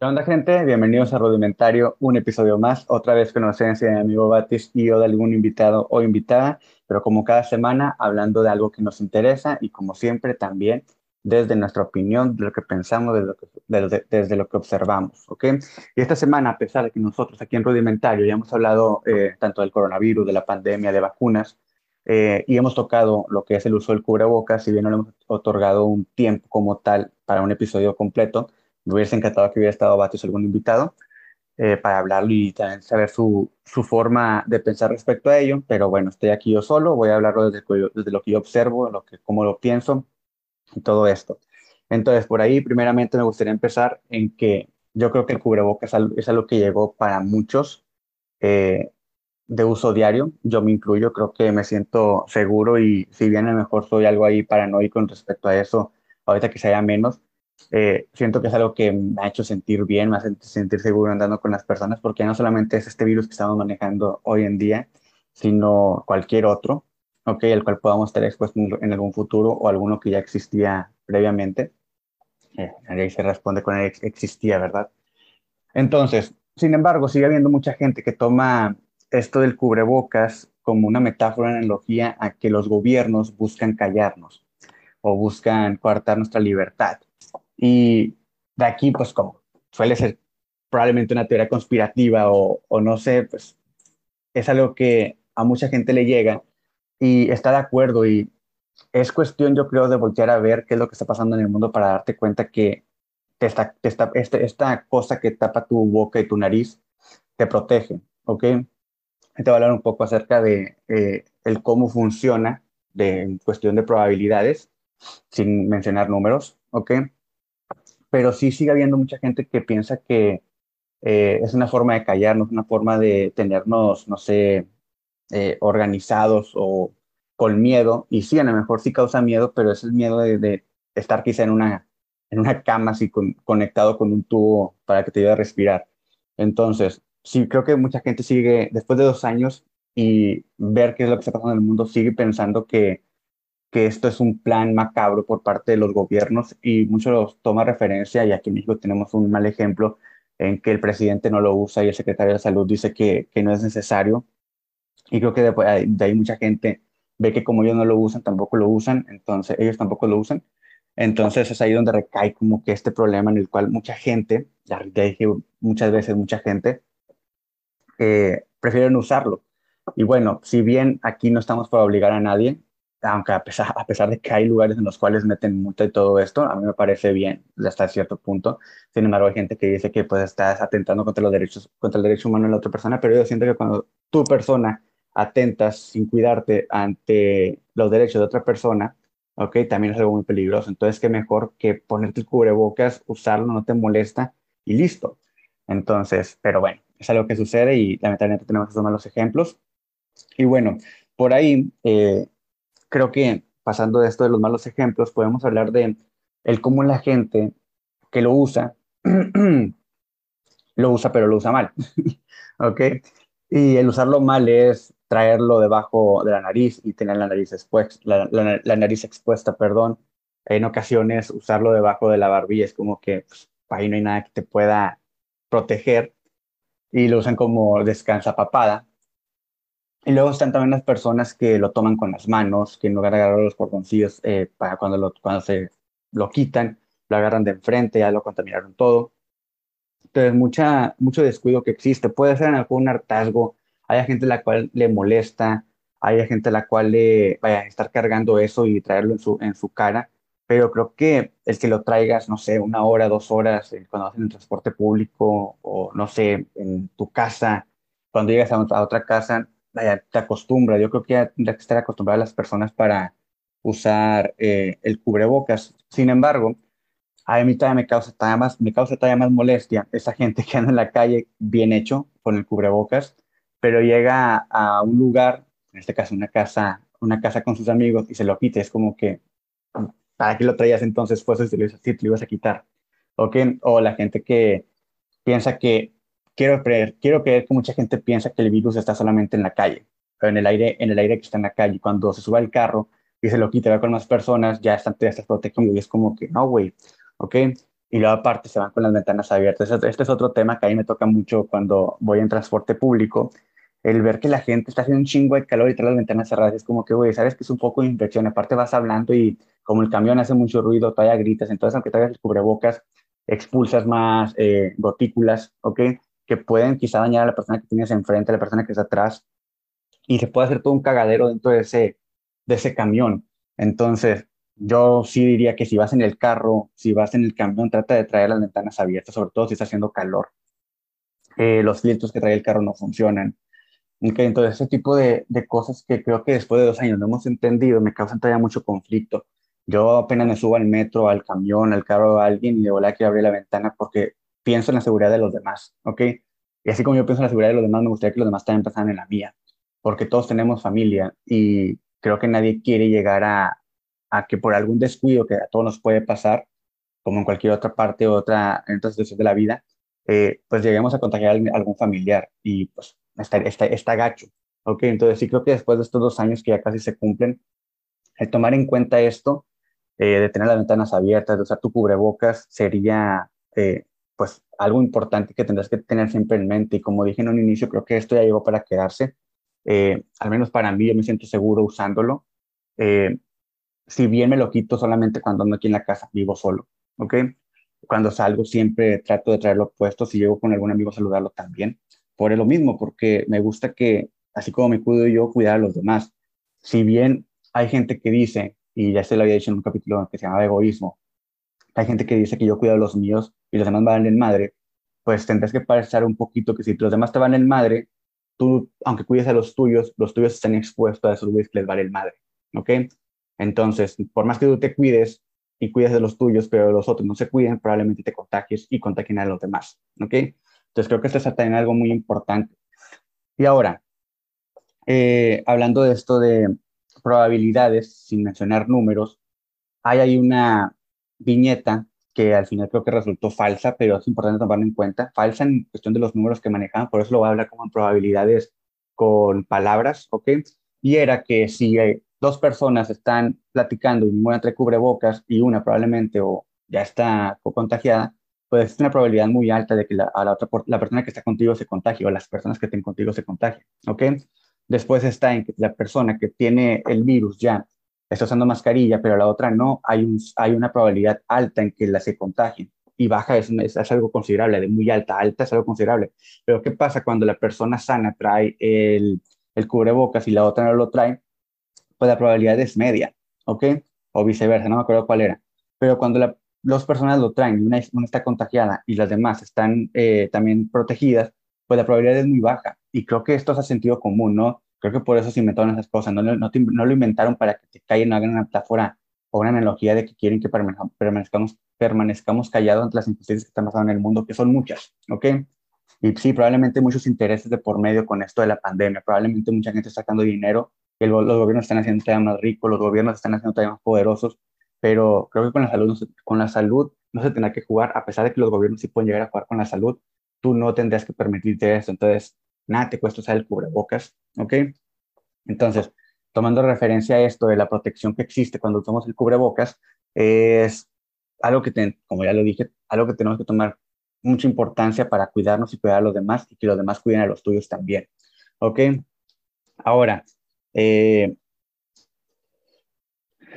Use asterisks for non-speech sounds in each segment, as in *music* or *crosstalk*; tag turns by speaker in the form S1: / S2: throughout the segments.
S1: ¿Qué onda, gente? Bienvenidos a Rudimentario, un episodio más. Otra vez con ausencia de mi amigo Batis y yo de algún invitado o invitada, pero como cada semana, hablando de algo que nos interesa y como siempre también desde nuestra opinión, de lo que pensamos, lo que, desde, lo que observamos, ¿ok? Y esta semana, a pesar de que nosotros aquí en Rudimentario ya hemos hablado eh, tanto del coronavirus, de la pandemia, de vacunas, eh, y hemos tocado lo que es el uso del cubrebocas, si bien no le hemos otorgado un tiempo como tal para un episodio completo, me hubiese encantado que hubiera estado Batios algún invitado eh, para hablarlo y también saber su, su, forma de pensar respecto a ello. Pero bueno, estoy aquí yo solo, voy a hablarlo desde, desde lo que yo observo, lo que, cómo lo pienso y todo esto. Entonces, por ahí, primeramente me gustaría empezar en que yo creo que el cubrebocas es algo que llegó para muchos eh, de uso diario. Yo me incluyo, creo que me siento seguro y si bien a lo mejor soy algo ahí paranoico con respecto a eso, ahorita que se haya menos, eh, siento que es algo que me ha hecho sentir bien, me hace sentir seguro andando con las personas, porque no solamente es este virus que estamos manejando hoy en día, sino cualquier otro, ¿ok? El cual podamos estar expuesto en algún futuro o alguno que ya existía previamente. Eh, ahí se responde con el existía, ¿verdad? Entonces, sin embargo, sigue habiendo mucha gente que toma esto del cubrebocas como una metáfora, una analogía a que los gobiernos buscan callarnos o buscan coartar nuestra libertad. Y de aquí, pues como suele ser probablemente una teoría conspirativa o, o no sé, pues es algo que a mucha gente le llega y está de acuerdo y es cuestión, yo creo, de voltear a ver qué es lo que está pasando en el mundo para darte cuenta que te está, te está, este, esta cosa que tapa tu boca y tu nariz te protege, ¿ok? Te voy a hablar un poco acerca de eh, el cómo funciona de, en cuestión de probabilidades, sin mencionar números, ¿ok? Pero sí sigue habiendo mucha gente que piensa que eh, es una forma de callarnos, una forma de tenernos, no sé, eh, organizados o con miedo. Y sí, a lo mejor sí causa miedo, pero es el miedo de, estar quizá en una, en una cama así conectado con un tubo para que te ayude a respirar. Entonces, sí, creo que mucha gente sigue, después de dos años y ver qué es lo que está pasando en el mundo, sigue pensando que que esto es un plan macabro por parte de los gobiernos y muchos los toma referencia y aquí en México tenemos un mal ejemplo en que el presidente no lo usa y el secretario de salud dice que, que no es necesario y creo que de, de, ahí mucha gente ve que como ellos no lo usan, tampoco lo usan, entonces ellos tampoco lo usan. Entonces es ahí donde recae como que este problema en el cual mucha gente, ya dije muchas veces mucha gente, eh, prefieren usarlo. Y bueno, si bien aquí no estamos para obligar a nadie, aunque a pesar, a pesar de que hay lugares en los cuales meten multa y todo esto, a mí me parece bien hasta cierto punto. Sin embargo, hay gente que dice que pues estás atentando contra los derechos, contra el derecho humano de la otra persona, pero yo siento que cuando tu persona atentas sin cuidarte ante los derechos de otra persona, ok, también es algo muy peligroso. Entonces, qué mejor que ponerte el cubrebocas, usarlo, no te molesta y listo. Entonces, pero bueno, es algo que sucede y lamentablemente tenemos que tomar los ejemplos. Y bueno, por ahí, eh, creo que pasando de esto de los malos ejemplos, podemos hablar de el cómo la gente que lo usa, *clears throat* lo usa pero lo usa mal, *laughs* ¿ok? Y el usarlo mal es traerlo debajo de la nariz y tener la nariz expuesta, la, nariz expuesta, perdón. En ocasiones usarlo debajo de la barbilla es como que pues, ahí no hay nada que te pueda proteger y lo usan como descansa papada, y luego están también las personas que lo toman con las manos, que no agarran los cordoncillos eh, para cuando, lo, cuando se lo quitan, lo agarran de enfrente, ya lo contaminaron todo. Entonces, mucha, mucho descuido que existe. Puede ser en algún hartazgo, hay gente a la cual le molesta, hay gente a la cual le vaya a estar cargando eso y traerlo en su, en su cara, pero creo que el que lo traigas, no sé, una hora, dos horas, eh, cuando vas en el transporte público o no sé, en tu casa, cuando llegas a otra casa, te acostumbra. Yo creo que ya tendrá que estar acostumbrada las personas para usar eh, el cubrebocas. Sin embargo, a mí todavía me causa todavía más, me causa todavía más molestia esa gente que anda en la calle bien hecho con el cubrebocas, pero llega a un lugar, en este caso una casa, una casa con sus amigos y se lo quita. Es como que, ¿para qué lo traías entonces? Pues si te lo ibas a quitar. ¿Ok? O la gente que piensa que quiero creer, quiero creer que mucha gente piensa que el virus está solamente en la calle, en el aire, en el aire que está en la calle. Cuando se sube al carro y se lo quita, va con más personas, ya están, ya estás protegido y es como que, no, güey, ¿ok? y luego aparte se van con las ventanas abiertas. Este es otro tema que a mí me toca mucho cuando voy en transporte público, el ver que la gente está haciendo un chingo de calor y trae las ventanas cerradas, es como que, güey, sabes que es un poco de infección, aparte vas hablando y como el camión hace mucho ruido, todavía gritas, entonces aunque traigas el cubrebocas, expulsas más eh, gotículas, ¿ok? Que pueden quizá dañar a la persona que tienes enfrente, a la persona que está atrás, y se puede hacer todo un cagadero dentro de ese, de ese camión. Entonces, yo sí diría que si vas en el carro, si vas en el camión, trata de traer las ventanas abiertas, sobre todo si está haciendo calor. Eh, los filtros que trae el carro no funcionan. Okay, entonces, ese tipo de, de, cosas que creo que después de dos años no hemos entendido me causan todavía mucho conflicto. Yo apenas me subo al metro, al camión, al carro de alguien y de verdad que abrir la ventana porque pienso en la seguridad de los demás, ¿ok? Y así como yo pienso en la seguridad de los demás, me gustaría que los demás también pensaran en la mía, porque todos tenemos familia y creo que nadie quiere llegar a, a que por algún descuido que a todos nos puede pasar, como en cualquier otra parte o otra en otras situaciones de la vida, eh, pues lleguemos a contagiar a algún familiar y pues está, está, está gacho. ¿ok? Entonces sí creo que después de estos dos años que ya casi se cumplen, el tomar en cuenta esto, eh, de tener las ventanas abiertas, de usar tu cubrebocas, sería eh, pues algo importante que tendrás que tener siempre en mente. Y como dije en un inicio, creo que esto ya llegó para quedarse. al menos para mí, yo me siento seguro usándolo si bien me lo quito solamente cuando ando aquí en la casa, vivo solo, ¿ok? Cuando salgo siempre trato de traerlo puesto, si llego con algún amigo saludarlo también, por lo mismo, porque me gusta que, así como me cuido yo, cuidar a los demás. Si bien hay gente que dice, y ya se lo había dicho en un capítulo que se llama Egoísmo, hay gente que dice que yo cuido a los míos y los demás van en madre, pues tendrás que parecer un poquito que si los demás te van en madre, tú, aunque cuides a los tuyos, los tuyos están expuestos a esos güeyes que les vale el madre, ¿ok? Entonces, por más que tú te cuides y cuides de los tuyos, pero los otros no se cuiden, probablemente te contagies y contagien a los demás. ¿Ok? Entonces, creo que esto es también algo muy importante. Y ahora, eh, hablando de esto de probabilidades, sin mencionar números, hay ahí una viñeta que al final creo que resultó falsa, pero es importante tomarlo en cuenta. Falsa en cuestión de los números que manejaban, por eso lo voy a hablar como en probabilidades con palabras, ¿ok? Y era que si dos personas están platicando y ninguna trae cubrebocas y una probablemente o ya está contagiada, pues existe una probabilidad muy alta de que la, otra, la persona que está contigo se contagie o las personas que estén contigo se contagien, ¿ok? Después está en que la persona que tiene el virus ya está usando mascarilla, pero la otra no, hay, un, hay una probabilidad alta en que la se contagien. Y baja es, es, algo considerable, de muy alta, alta es algo considerable. Pero ¿qué pasa cuando la persona sana trae el, el cubrebocas y la otra no lo trae? pues la probabilidad es media, ¿ok? O viceversa, no me acuerdo cuál era. Pero cuando las dos personas lo traen y una, está contagiada y las demás están eh, también protegidas, pues la probabilidad es muy baja. Y creo que esto es a sentido común, ¿no? Creo que por eso se inventaron esas cosas, no, no, no lo inventaron para que te caigan, hagan una metáfora o una analogía de que quieren que permanezcamos, permanezcamos callados ante las injusticias que están pasando en el mundo, que son muchas, ¿ok? Y sí, probablemente muchos intereses de por medio con esto de la pandemia, probablemente mucha gente sacando dinero los gobiernos están haciendo todavía más ricos, los gobiernos están haciendo todavía más poderosos, pero creo que con la salud no se, con la salud no se tendrá que jugar, a pesar de que los gobiernos sí pueden llegar a jugar con la salud, tú no tendrás que permitirte eso, entonces nada te cuesta usar el cubrebocas, ¿ok? Entonces, tomando referencia a esto de la protección que existe cuando usamos el cubrebocas, es algo que, como ya lo dije, algo que tenemos que tomar mucha importancia para cuidarnos y cuidar a los demás y que los demás cuiden a los tuyos también, ¿ok? Ahora, eh,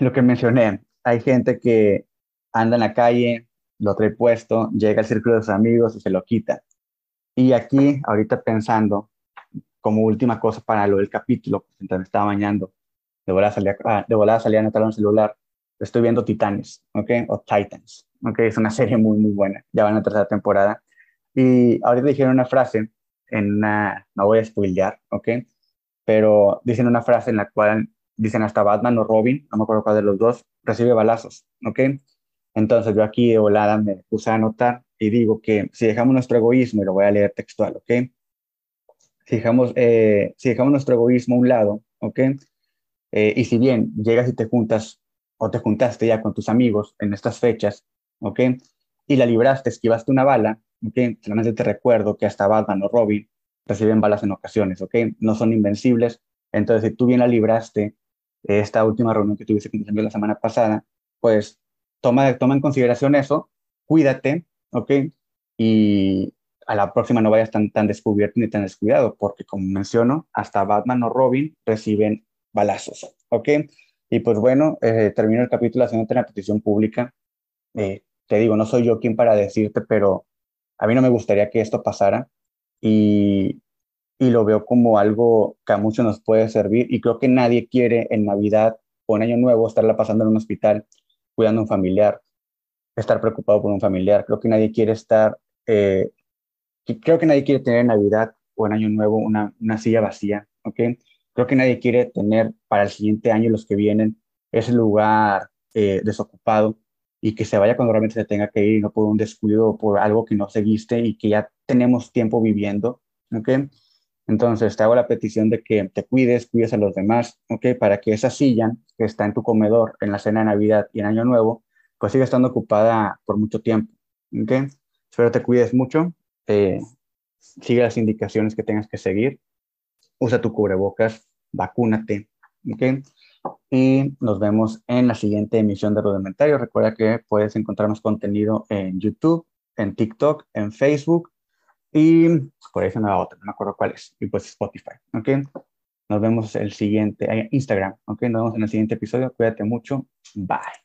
S1: lo que mencioné, hay gente que anda en la calle, lo trae puesto, llega al círculo de sus amigos y se lo quita. Y aquí, ahorita pensando, como última cosa para lo del capítulo, mientras me estaba bañando, de volada salía, ah, de volada salía a anotar en el celular, estoy viendo Titanes, ¿ok? O Titans, ¿ok? Es una *laughs* serie muy, muy buena, ya van a la tercera temporada. Y ahorita dijeron una frase en una, no voy a spoilear, ¿ok? pero dicen una frase en la cual dicen hasta Batman o Robin, no me acuerdo cuál de los dos, recibe balazos, ¿ok? Entonces yo aquí de volada me puse a anotar y digo que si dejamos nuestro egoísmo, y lo voy a leer textual, ¿ok? Si dejamos, eh, si dejamos nuestro egoísmo a un lado, ¿ok? Eh, y si bien llegas y te juntas o te juntaste ya con tus amigos en estas fechas, ¿ok? Y la libraste, esquivaste una bala, ¿ok? Solamente te recuerdo que hasta Batman o Robin reciben balas en ocasiones, ¿ok? No son invencibles. Entonces, si tú bien la libraste, esta última reunión que tuviste con tus amigos la semana pasada, pues toma, toma en consideración eso cuídate, ¿ok? Y a la próxima no vayas tan, tan descubierto ni tan descuidado, porque como menciono, hasta Batman o Robin reciben balazos, ¿ok? Y pues bueno, eh, termino el capítulo haciendo una petición pública. Eh, te digo, no soy yo quien para decirte, pero a mí no me gustaría que esto pasara y, y lo veo como algo que a muchos nos puede servir y creo que nadie quiere en Navidad o en Año Nuevo estarla pasando en un hospital cuidando a un familiar, estar preocupado por un familiar. Creo que nadie quiere estar, eh, creo que nadie quiere tener en Navidad o en Año Nuevo una, una silla vacía, ¿ok? Creo que nadie quiere tener para el siguiente año los que vienen ese lugar eh, desocupado y que se vaya cuando realmente se tenga que ir, no por un descuido o por algo que no seguiste y que ya tenemos tiempo viviendo, ¿ok? Entonces te hago la petición de que te cuides, cuides a los demás, ¿ok? Para que esa silla que está en tu comedor en la cena de Navidad y en Año Nuevo, pues siga estando ocupada por mucho tiempo, ¿ok? Espero te cuides mucho, eh, sigue las indicaciones que tengas que seguir, usa tu cubrebocas, vacúnate, ¿ok? y nos vemos en la siguiente emisión de Rudimentario. Recuerda que puedes encontrar más contenido en YouTube, en TikTok, en Facebook y por ahí se me va otra, no me acuerdo cuál es, y pues Spotify, ¿ok? Nos vemos el siguiente, Instagram, ¿ok? Nos vemos en el siguiente episodio. Cuídate mucho. Bye.